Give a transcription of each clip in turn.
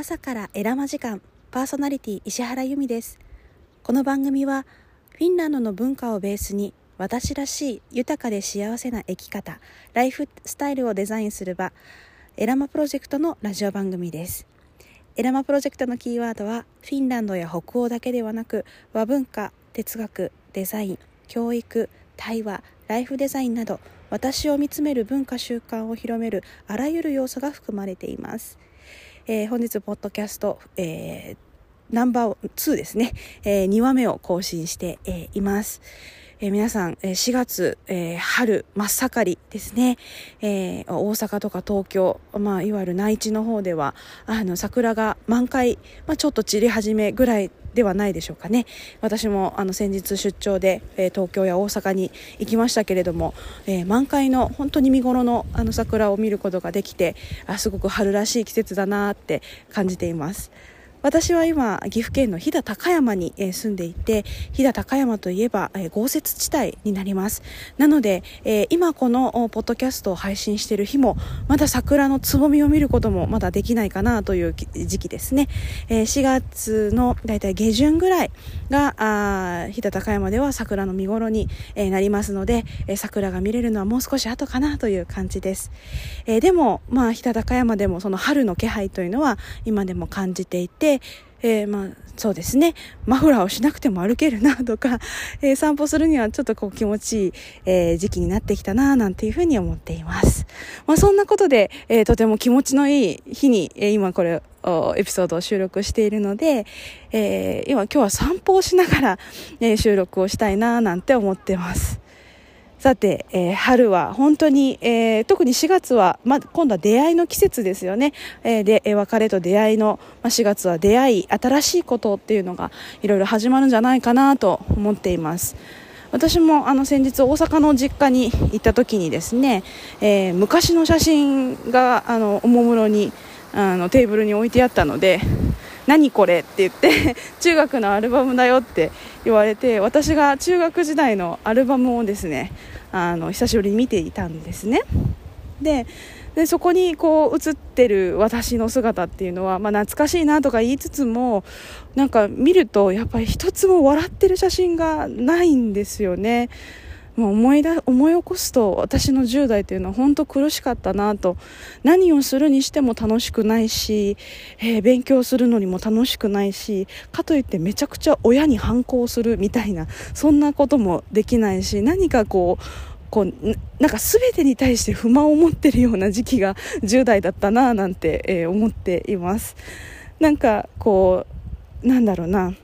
朝からエラマ時間パーソナリティ石原由美です。この番組はフィンランドの文化をベースに私らしい豊かで幸せな生き方ライフスタイルをデザインする場エラマプロジェクトのラジオ番組です。エラマプロジェクトのキーワードはフィンランドや北欧だけではなく和文化哲学デザイン教育対話ライフデザインなど私を見つめる文化習慣を広めるあらゆる要素が含まれています、えー、本日ポッドキャスト、えー、ナンバー2ですね、えー、2話目を更新して、えいます、えー、皆さん、え4月、えー、春真っ盛りですね、えー、大阪とか東京、まあ、いわゆる内地の方ではあの桜が満開、まあ、ちょっと散り始めぐらいではないでしょうかね私もあの先日出張で、えー、東京や大阪に行きましたけれども、えー、満開の本当に見頃のあの桜を見ることができてあすごく春らしい季節だなって感じています。私は今岐阜県の飛騨高山に、住んでいて飛騨高山といえば、豪雪地帯になります。なので、今このポッドキャストを配信している日もまだ桜のつぼみを見ることもまだできないかなという時期ですね、4月のだいたい下旬ぐらいが飛騨高山では桜の見頃に、なりますので、桜が見れるのはもう少し後かなという感じです、でもまあ飛騨高山でもその春の気配というのは今でも感じていてで、えー、まあ、そうですね、マフラーをしなくても歩けるなとか、えー、散歩するにはちょっとこう気持ちいい、えー、時期になってきたななんていうふうに思っています。まあ、そんなことで、えとても気持ちのいい日に、え今これ、エピソードを収録しているので、え今今日は散歩をしながら、え収録をしたいななんて思ってます。さて、えー、春は本当に、えー、特に4月は、ま、今度は出会いの季節ですよね。えー、で、別れと出会いの、ま4月は出会い、新しいことっていうのがいろいろ始まるんじゃないかなと思っています。私もあの先日大阪の実家に行った時にですね、えー、昔の写真があのおもむろにあのテーブルに置いてあったので何これって言って 中学のアルバムだよって言われて私が中学時代のアルバムをですねあの久しぶりに見ていたんですね。ででそこにこう映ってる私の姿っていうのは、まあ、懐かしいなとか言いつつもなんか見るとやっぱり一つも笑ってる写真がないんですよねもう思いだ思い起こすと私の10代というのは本当苦しかったなと。何をするにしても楽しくないし、えー、勉強するのにも楽しくないしかといってめちゃくちゃ親に反抗するみたいなそんなこともできないし何かこうこうなんか全てに対して不満を持ってるような時期が10代だったななんて、えー、思っています。なんかこうなんだろうな。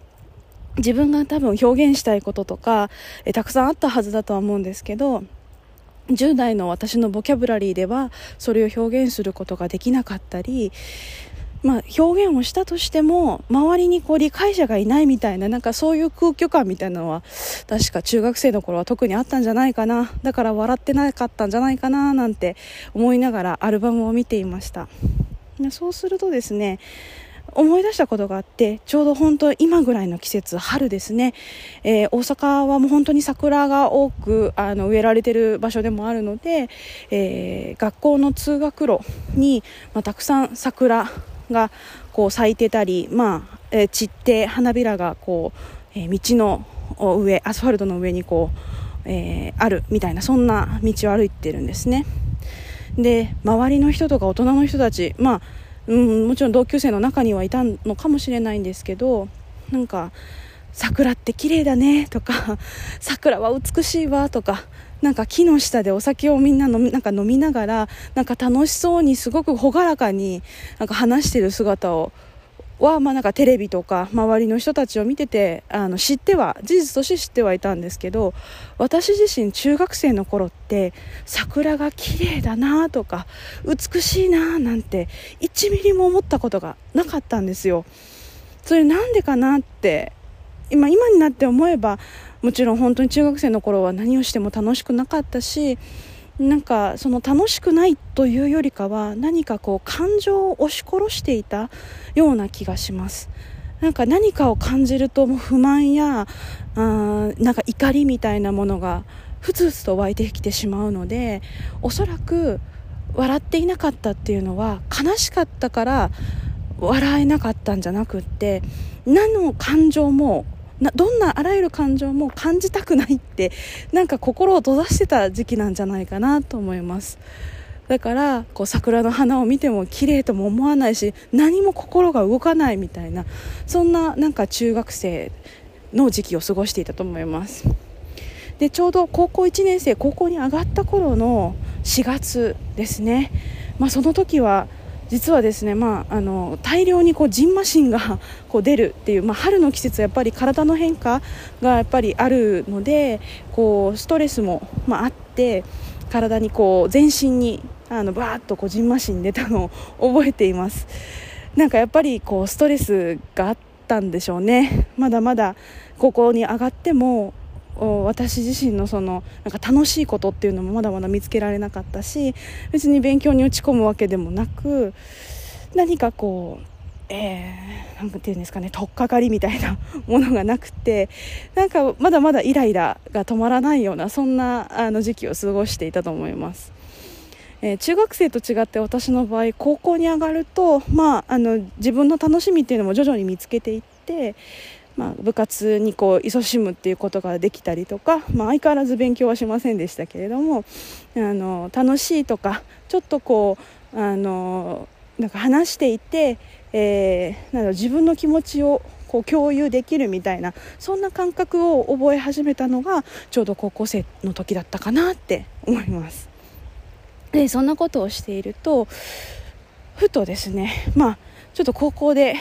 自分が多分表現したいこととか、えたくさんあったはずだとは思うんですけど10代の私のボキャブラリーではそれを表現することができなかったり、まあ、表現をしたとしても周りにこう理解者がいないみたいななんかそういう空虚感みたいなのは確か中学生の頃は特にあったんじゃないかな。だから笑ってなかったんじゃないかななんて思いながらアルバムを見ていました。そうするとですね思い出したことがあってちょうど本当今ぐらいの季節春ですね、えー、大阪はもう本当に桜が多くあの植えられている場所でもあるので、えー、学校の通学路に、まあ、たくさん桜がこう咲いてたり、まあえー、散って花びらがこう、え道の上アスファルトの上にこう、えあるみたいなそんな道を歩いてるんですね。で周りの人とか大人の人たちまあうん、もちろん同級生の中にはいたのかもしれないんですけどなんか桜って綺麗だねとか 桜は美しいわとかなんか木の下でお酒をみんな飲みなんか飲みながらなんか楽しそうにすごく朗らかになんか話してる姿をは、まあ、なんかテレビとか周りの人たちを見ててあの知っては事実として知ってはいたんですけど私自身中学生の頃って桜が綺麗だなとか美しいななんて1ミリも思ったことがなかったんですよ。それなんでかなって今今になって思えばもちろん本当に中学生の頃は何をしても楽しくなかったしなんかその楽しくないというよりかは何かこう感情を押し殺していたような気がします。なんか何かを感じるともう不満やあなんか怒りみたいなものがふつふつと湧いてきてしまうのでおそらく笑っていなかったっていうのは悲しかったから笑えなかったんじゃなくって何の感情もなどんなあらゆる感情も感じたくないって なんか心を閉ざしてた時期なんじゃないかなと思います。だからこう桜の花を見ても綺麗とも思わないし何も心が動かないみたいなそんななんか中学生の時期を過ごしていたと思います。でちょうど高校1年生高校に上がった頃の4月ですね、まあ、その時は実はですね、まあ、あの大量にこうジンマシンがこう出るっていう、まあ、春の季節やっぱり体の変化がやっぱりあるのでこうストレスも、まあ、あって体にこう全身にあのバーッとこうジンマシン出たのを覚えています。なんかやっぱりこうストレスがあったんでしょうね。まだまだ高校に上がっても私自身のそのなんか楽しいことっていうのもまだまだ見つけられなかったし別に勉強に打ち込むわけでもなく何かこうえー、ていうんですかね取っかかりみたいな ものがなくてなんかまだまだイライラが止まらないようなそんなあの時期を過ごしていたと思います。えー、中学生と違って私の場合高校に上がると、まあ、あの自分の楽しみっていうのも徐々に見つけていってまあ、部活にこう勤しむっていうことができたりとか、まあ、相変わらず勉強はしませんでしたけれどもあの楽しいとかちょっとこうあのなんか話していて、えー、なん自分の気持ちをこう共有できるみたいなそんな感覚を覚え始めたのがちょうど高校生の時だったかなって思います。でそんなことをしているとふとですねまあちょっと高校で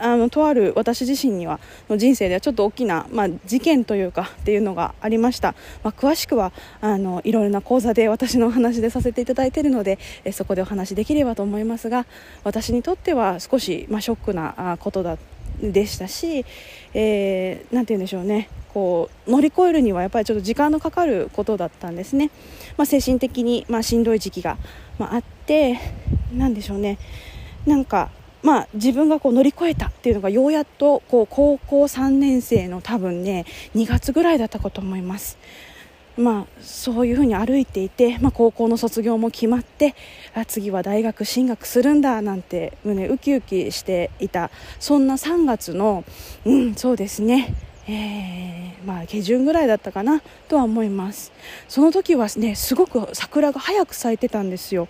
あのとある私自身にはの人生ではちょっと大きな、まあ、事件というかっていうのがありました、まあ、詳しくはあのいろいろな講座で私のお話でさせていただいているのでえそこでお話できればと思いますが私にとっては少し、まあ、ショックなことだでしたし、えー、て言うんでしょうね。こう乗り越えるにはやっぱりちょっと時間のかかることだったんですね、まあ、精神的に、まあ、しんどい時期が、まあ、あってなんでしょうね。なんかまあ、自分がこう乗り越えたっていうのがようやっとこう高校3年生の多分ね2月ぐらいだったかと思います。まあ、そういうふうに歩いていて、まあ、高校の卒業も決まってあ次は大学進学するんだなんて胸ウキウキしていたそんな3月の、うん、そうですねえー、まあ、下旬ぐらいだったかなとは思います。その時はねすごく桜が早く咲いてたんですよ。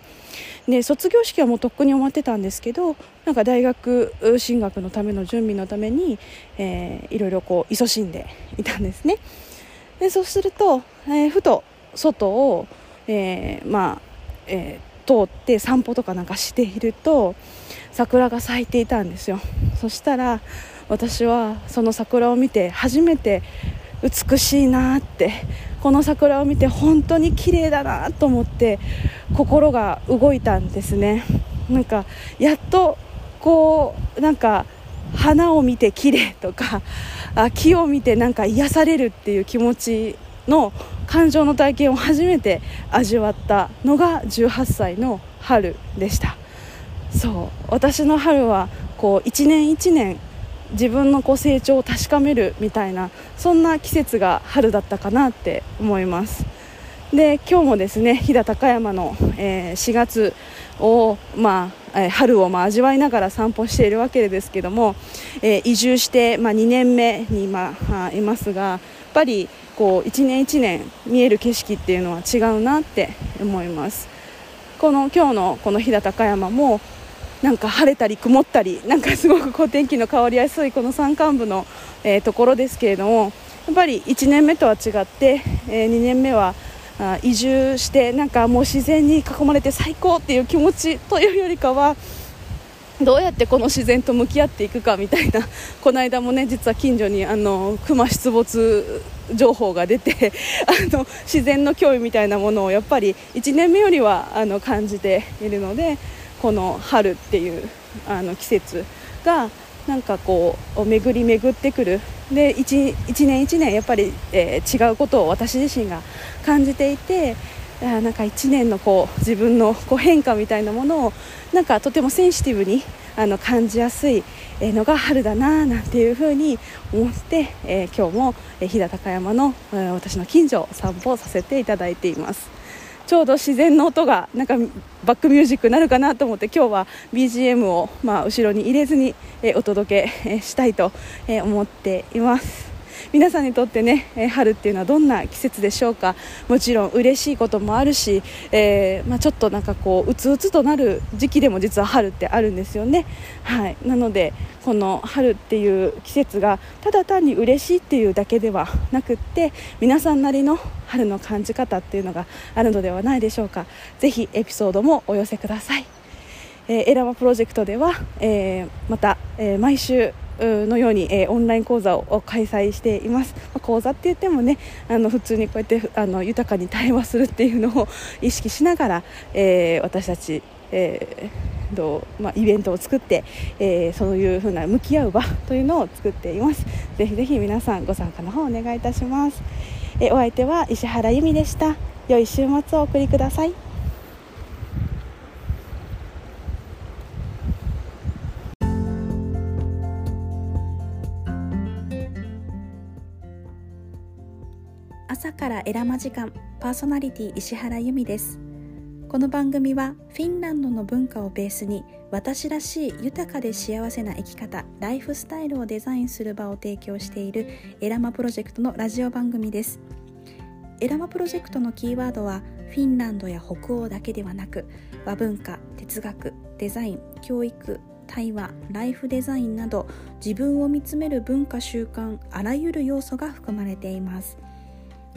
で卒業式はもうとっくに終わってたんですけどなんか大学進学のための準備のために、えー、いろいろこう勤しんでいたんですね。でそうすると、えー、ふと外を、えー、まあ、えー、通って散歩とかなんかしていると桜が咲いていたんですよ。そしたら私はその桜を見て初めて美しいなってこの桜を見て本当に綺麗だなと思って心が動いたんですね。なんかやっとこうなんか花を見て綺麗とかあ木を見てなんか癒されるっていう気持ちの感情の体験を初めて味わったのが18歳の春でした。そう私の春はこう一年一年自分のこう成長を確かめるみたいなそんな季節が春だったかなって思います。で今日もですね飛騨高山の、えー、4月を、まあえー、春をまあ味わいながら散歩しているわけですけども、えー、移住して、まあ、2年目に今、いますがやっぱりこう1年1年見える景色っていうのは違うなって思います。この今日のこの飛騨高山もなんか晴れたり曇ったりなんかすごくこう天気の変わりやすいこの山間部の、えー、ところですけれどもやっぱり1年目とは違って、えー、2年目はあ移住してなんかもう自然に囲まれて最高っていう気持ちというよりかはどうやってこの自然と向き合っていくかみたいなこの間もね実は近所にあの熊出没情報が出て あの自然の脅威みたいなものをやっぱり1年目よりはあの感じているので。この春っていうあの季節がなんかこう巡り巡ってくるで 1, 1年1年やっぱり、えー、違うことを私自身が感じていてあなんか1年のこう自分のこう変化みたいなものをなんかとてもセンシティブにあの感じやすいのが春だななんていうふうに思って、えー、今日も飛騨高山の、え、私の近所を散歩させていただいています。ちょうど自然の音がなんかバックミュージックになるかなと思って今日は BGM をまあ後ろに入れずに、お届け、したいと、思っています。皆さんにとってね、え春っていうのはどんな季節でしょうか。もちろん嬉しいこともあるし、えー、まあ、ちょっとなんかこううつうつとなる時期でも実は春ってあるんですよね、はい、なのでこの春っていう季節がただ単に嬉しいっていうだけではなくって皆さんなりの春の感じ方っていうのがあるのではないでしょうか。ぜひエピソードもお寄せください、えー、エラマプロジェクトでは、えー、また、えー、毎週のように、えー、オンライン講座を開催しています、まあ、講座って言ってもねあの普通にこうやってあの豊かに対話するっていうのを意識しながら、えー、私たち、えーどまあ、イベントを作って、えー、そういうふうな向き合う場というのを作っています。ぜひぜひ皆さんご参加の方お願いいたします、えー、お相手は石原由美でした。良い週末をお送りください。朝からエラマ時間パーソナリティ石原由美です。この番組はフィンランドの文化をベースに私らしい豊かで幸せな生き方ライフスタイルをデザインする場を提供しているエラマプロジェクトのラジオ番組です。エラマプロジェクトのキーワードはフィンランドや北欧だけではなく和文化哲学デザイン教育対話ライフデザインなど自分を見つめる文化習慣あらゆる要素が含まれています。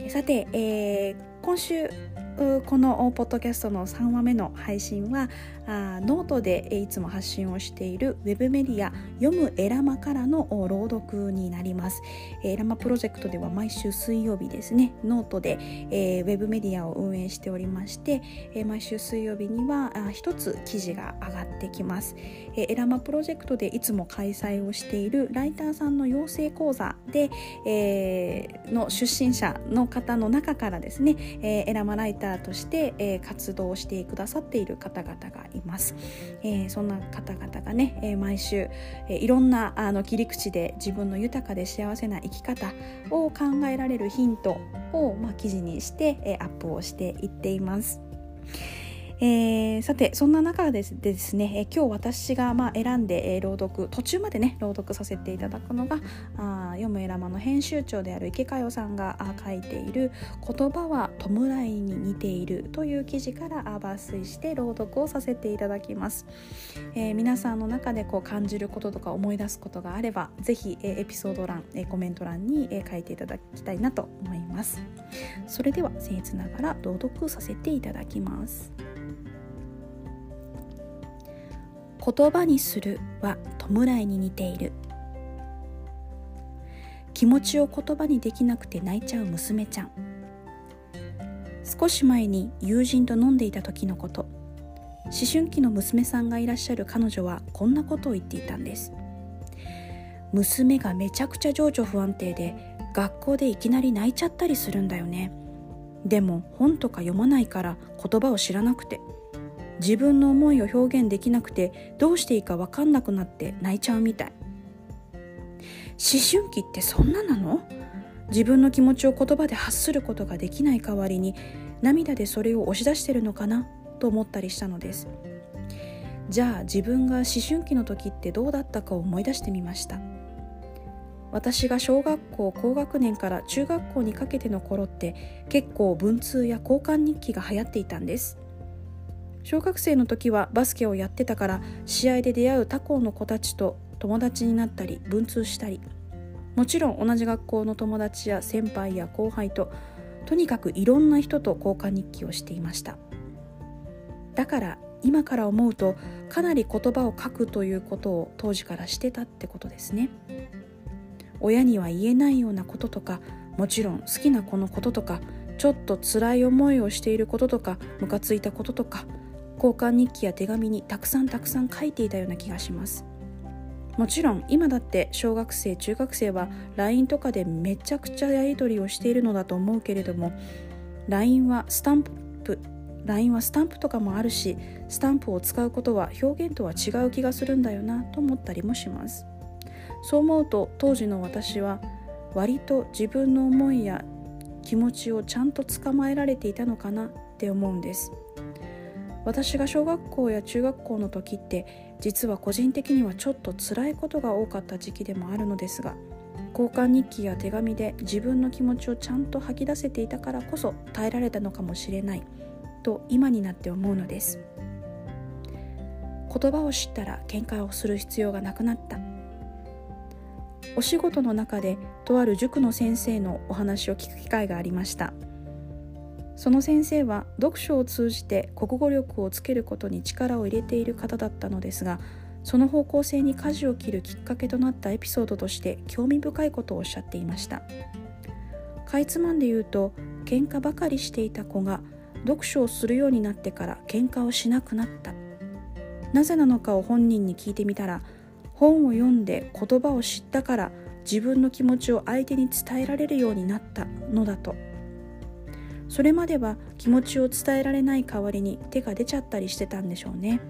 さて、えー、今週このポッドキャストの3話目の配信はあノートでいつも発信をしているウェブメディア読むエラマからの朗読になります。エラマプロジェクトでは毎週水曜日ですねノートで、えー、ウェブメディアを運営しておりまして、えー、毎週水曜日には一つ記事が上がってきます、えー、エラマプロジェクトでいつも開催をしているライターさんの養成講座で、えー、の出身者の方の中からですね、えー、エラマライターとして、えー、活動してくださっている方々がいます、えー、そんな方々がね、えー、毎週、えー、いろんなあの切り口で自分の豊かで幸せな生き方を考えられるヒントを、まあ、記事にして、えー、アップをしていっています。えー、さてそんな中でですね、え、今日私がまあ選んで、え、朗読途中までね朗読させていただくのがあ読むエラマの編集長である池佳代さんが書いている「言葉は弔いに似ている」という記事から抜粋して朗読をさせていただきます、えー、皆さんの中でこう感じることとか思い出すことがあればぜひ、え、エピソード欄、え、コメント欄に、え、書いていただきたいなと思います。それでは僭越ながら朗読させていただきます。言葉にするは弔いに似ている。気持ちを言葉にできなくて泣いちゃう娘ちゃん。少し前に友人と飲んでいた時のこと。思春期の娘さんがいらっしゃる彼女はこんなことを言っていたんです。娘がめちゃくちゃ情緒不安定で学校でいきなり泣いちゃったりするんだよね。でも本とか読まないから言葉を知らなくて。自分の思いを表現できなくてどうしていいか分かんなくなって泣いちゃうみたい。思春期ってそんななの？自分の気持ちを言葉で発することができない代わりに涙でそれを押し出してるのかな？と思ったりしたのです。じゃあ自分が思春期の時ってどうだったかを思い出してみました。私が小学校高学年から中学校にかけての頃って結構文通や交換日記が流行っていたんです。小学生の時はバスケをやってたから試合で出会う他校の子たちと友達になったり文通したり。もちろん同じ学校の友達や先輩や後輩ととにかくいろんな人と交換日記をしていました。だから今から思うとかなり言葉を書くということを当時からしてたってことですね。親には言えないようなこととかもちろん好きな子のこととかちょっと辛い思いをしていることとかムカついたこととか交換日記や手紙にたくさんたくさん書いていたような気がします。もちろん今だって小学生中学生は LINE とかでめちゃくちゃやり取りをしているのだと思うけれども LINE はスタンプ LINE はスタンプとかもあるしスタンプを使うことは表現とは違う気がするんだよなと思ったりもします。そう思うと当時の私は割と自分の思いや気持ちをちゃんと捕まえられていたのかなって思うんです。私が小学校や中学校の時って実は個人的にはちょっと辛いことが多かった時期でもあるのですが交換日記や手紙で自分の気持ちをちゃんと吐き出せていたからこそ耐えられたのかもしれないと今になって思うのです。言葉を知ったら喧嘩をする必要がなくなった。お仕事の中でとある塾の先生のお話を聞く機会がありました。その先生は読書を通じて国語力をつけることに力を入れている方だったのですがその方向性に舵を切るきっかけとなったエピソードとして興味深いことをおっしゃっていました。かいつまんで言うと喧嘩ばかりしていた子が読書をするようになってから喧嘩をしなくなった。なぜなのかを本人に聞いてみたら本を読んで言葉を知ったから自分の気持ちを相手に伝えられるようになったのだと。それまでは気持ちを伝えられない代わりに手が出ちゃったりしてたんでしょうね。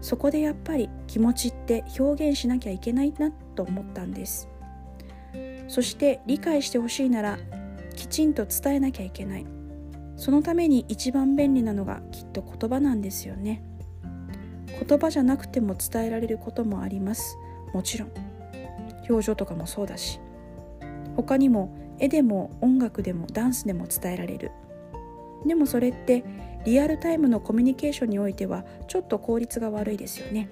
そこでやっぱり気持ちって表現しなきゃいけないなと思ったんです。そして理解してほしいならきちんと伝えなきゃいけない。そのために一番便利なのがきっと言葉なんですよね。言葉じゃなくても伝えられることもあります。もちろん。表情とかもそうだし。他にも絵でも音楽でもダンスでも伝えられる。でもそれってリアルタイムのコミュニケーションにおいてはちょっと効率が悪いですよね。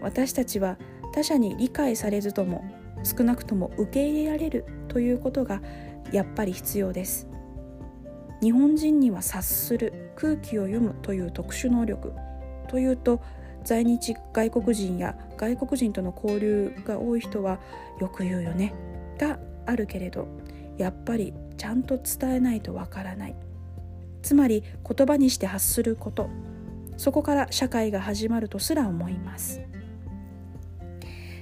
私たちは他者に理解されずとも少なくとも受け入れられるということがやっぱり必要です。日本人には察する空気を読むという特殊能力。というと在日外国人や外国人との交流が多い人はよく言うよね。があるけれどやっぱりちゃんと伝えないとわからない。つまり言葉にして発すること。そこから社会が始まるとすら思います。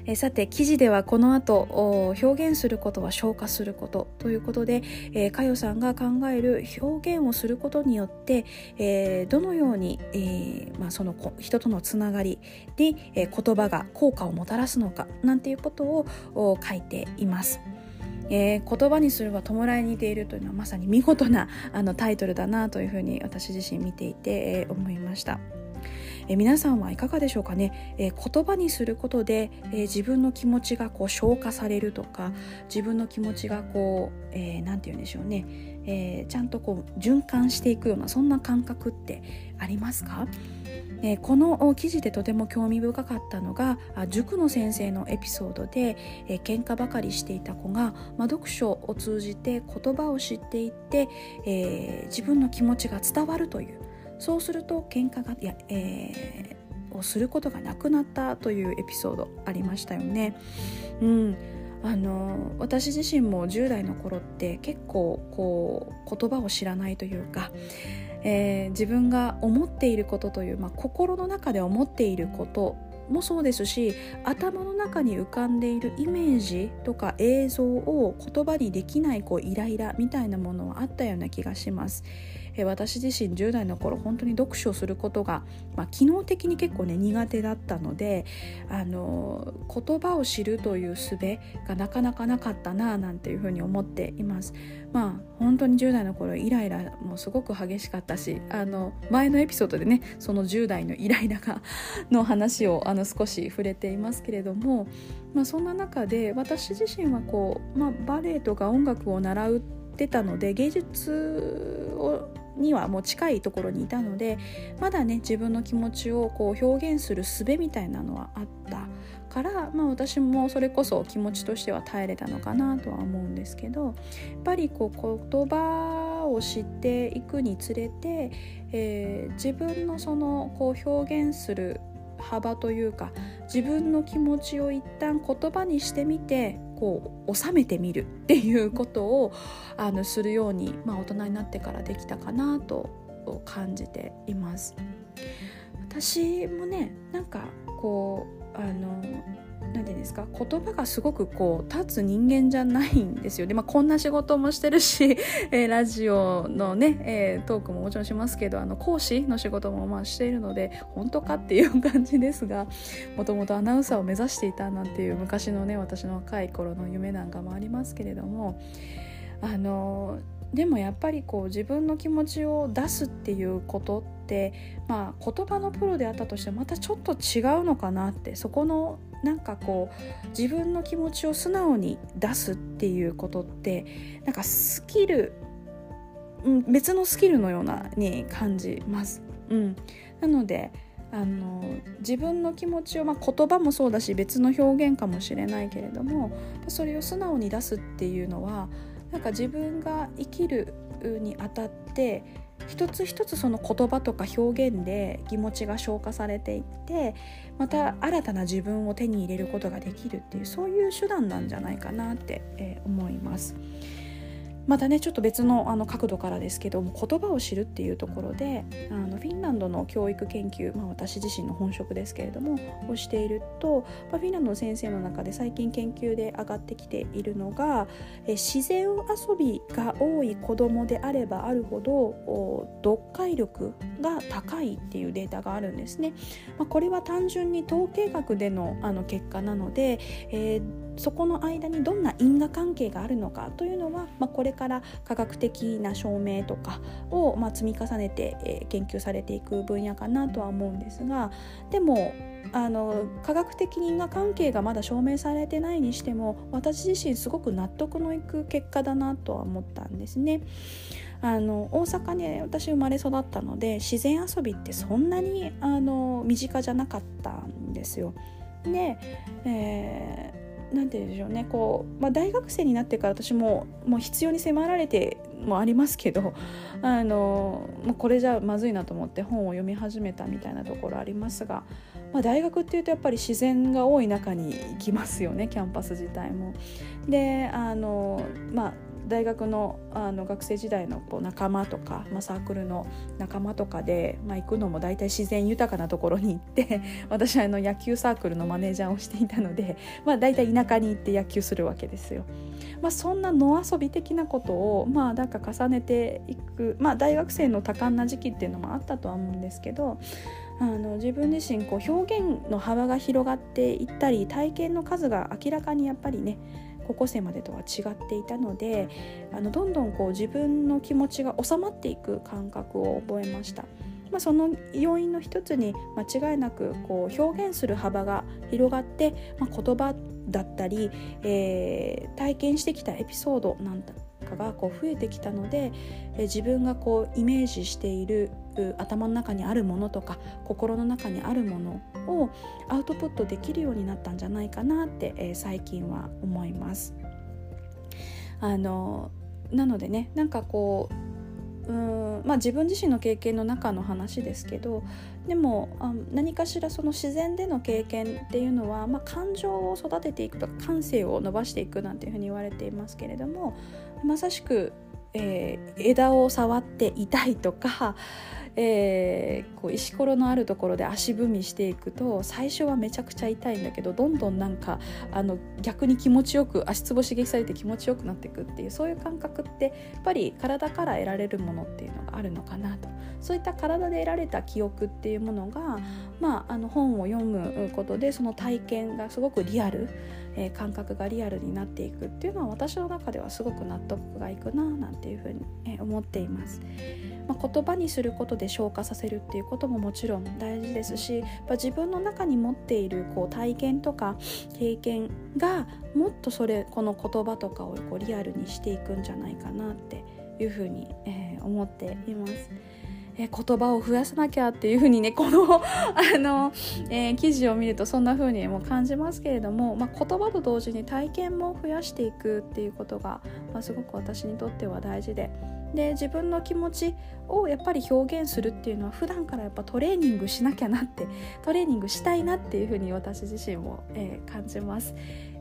えさて記事ではこの後表現することは消化すること。ということで、えー、かよさんが考える表現をすることによって、えー、どのように、えーまあ、その人とのつながりに、え、言葉が効果をもたらすのかなんていうことを書いています。えー、言葉にするは弔いに似ているというのはまさに見事な あのタイトルだなというふうに私自身見ていて、えー、思いました。え皆さんはいかがでしょうかね、え言葉にすることで、え自分の気持ちがこう消化されるとか自分の気持ちがこう何、えー、て言うんでしょうね、えー、ちゃんとこう循環していくようなそんな感覚ってありますか？え、この記事でとても興味深かったのが塾の先生のエピソードで、えー、喧嘩ばかりしていた子が、ま、読書を通じて言葉を知っていって、えー、自分の気持ちが伝わるというそうすると喧嘩がや、えー、をすることがなくなったというエピソードありましたよね。うんあの私自身も10代の頃って結構こう言葉を知らないというか、えー、自分が思っていることという、まあ、心の中で思っていることもそうですし頭の中に浮かんでいるイメージとか映像を言葉にできないこうイライラみたいなものはあったような気がします。え私自身10代の頃本当に読書をすることが、まあ、機能的に結構ね苦手だったのであの言葉を知るという術がなかなかなかったななんていうふうに思っています。まあ本当に10代の頃イライラもすごく激しかったしあの前のエピソードでねその10代のイライラが の話をあの少し触れていますけれども、まあ、そんな中で私自身はこう、まあ、バレエとか音楽を習ってたので芸術をにはもう近いところにいたのでまだね自分の気持ちをこう表現する術みたいなのはあったから、まあ、私もそれこそ気持ちとしては耐えれたのかなとは思うんですけどやっぱりこう言葉を知っていくにつれて、えー、自分のそのこう表現する幅というか自分の気持ちを一旦言葉にしてみてこう収めてみるっていうことをあのするように、まあ、大人になってからできたかなと感じています。私もねなんかこうあの何て言うんですか？言葉がすごくこう立つ人間じゃないんですよね、まあ、こんな仕事もしてるし、えー、ラジオのね、えー、トークももちろんしますけどあの講師の仕事もまあしているので本当かっていう感じですが もともとアナウンサーを目指していたなんていう昔のね私の若い頃の夢なんかもありますけれどもあのでもやっぱりこう自分の気持ちを出すっていうことってまあ言葉のプロであったとしてまたちょっと違うのかなってそこのなんかこう自分の気持ちを素直に出すっていうことってなんかスキル、うん、別のスキルのようなに感じます。うん、なのであの自分の気持ちを、まあ、言葉もそうだし別の表現かもしれないけれどもそれを素直に出すっていうのはなんか自分が生きるにあたって一つ一つその言葉とか表現で気持ちが消化されていってまた新たな自分を手に入れることができるっていうそういう手段なんじゃないかなって、思います。またねちょっと別のあの角度からですけども言葉を知るっていうところであのフィンランドの教育研究、まあ、私自身の本職ですけれどもをしていると、まあ、フィンランドの先生の中で最近研究で上がってきているのがえ自然遊びが多い子どもであればあるほど読解力が高いっていうデータがあるんですね。まあ、これは単純に統計学でのの結果なので、えーそこの間にどんな因果関係があるのかというのは、まあ、これから科学的な証明とかを、まあ、積み重ねて、えー、研究されていく分野かなとは思うんですがでもあの科学的因果関係がまだ証明されてないにしても私自身すごく納得のいく結果だなとは思ったんですね。あの大阪に私生まれ育ったので自然遊びってそんなにあの身近じゃなかったんですよ。で、えー何て言うんでしょうねこう、まあ、大学生になってから私ももう必要に迫られてもありますけどあの、ま、これじゃまずいなと思って本を読み始めたみたいなところありますが、まあ、大学っていうとやっぱり自然が多い中に行きますよねキャンパス自体も。であのまあ大学のあの学生時代のこう仲間とか、まあ、サークルの仲間とかで、まあ、行くのも大体自然豊かなところに行って 私はあの野球サークルのマネージャーをしていたので、まあ、大体田舎に行って野球するわけですよ。まあ、そんな野遊び的なことを、まあ、なんか重ねていく、まあ、大学生の多感な時期っていうのもあったとは思うんですけどあの自分自身こう表現の幅が広がっていったり体験の数が明らかにやっぱりね高校生までとは違っていたのであのどんどんこう自分の気持ちが収まっていく感覚を覚えました。まあ、その要因の一つに間違いなくこう表現する幅が広がって、まあ、言葉だったり、えー、体験してきたエピソードなんかがこう増えてきたので、え自分がこうイメージしている頭の中にあるものとか心の中にあるものをアウトプットできるようになったんじゃないかなって、え、最近は思います。あのなのでねなんかこううんまあ、自分自身の経験の中の話ですけどでもあ何かしらその自然での経験っていうのは、まあ、感情を育てていくとか感性を伸ばしていくなんていうふうに言われていますけれどもまさしく、えー、枝を触って痛いとか えー、こう石ころのあるところで足踏みしていくと最初はめちゃくちゃ痛いんだけどどんどんなんかあの逆に気持ちよく足つぼ刺激されて気持ちよくなっていくっていうそういう感覚ってやっぱり体から得られるものっていうのがあるのかなと。そういった体で得られた記憶っていうものが、まあ、あの本を読むことでその体験がすごくリアル。えー、感覚がリアルになっていくっていうのは私の中ではすごく納得がいくななんていうふうに、えー、思っています、まあ、言葉にすることで消化させるっていうことももちろん大事ですしやっぱ自分の中に持っているこう体験とか経験がもっとそれこの言葉とかをこうリアルにしていくんじゃないかなっていうふうに、えー、思っています。え言葉を増やさなきゃっていうふうにね このあの、えー、記事を見るとそんなふうにも感じますけれども、まあ、言葉と同時に体験も増やしていくっていうことが、まあ、すごく私にとっては大事で。で自分の気持ちをやっぱり表現するっていうのは普段からやっぱトレーニングしなきゃなってトレーニングしたいなっていうふうに私自身も、えー、感じます。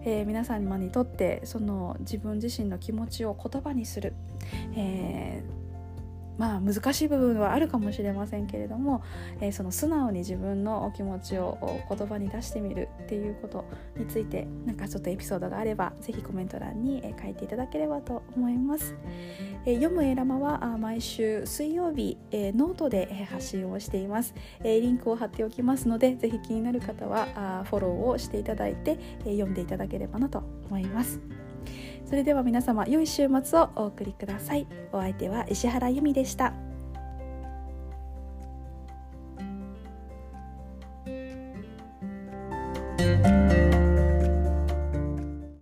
えー、皆様にとってその自分自身の気持ちを言葉にする、えーまあ難しい部分はあるかもしれませんけれども、えー、その素直に自分のお気持ちを言葉に出してみるっていうことについてなんかちょっとエピソードがあればぜひコメント欄に、え書いていただければと思います、えー、読むエラマは毎週水曜日、えー、ノートで、え発信をしています、えリンクを貼っておきますのでぜひ気になる方はあフォローをしていただいて、え読んでいただければなと思います。それでは皆様良い週末をお送りください。お相手は石原由美でした「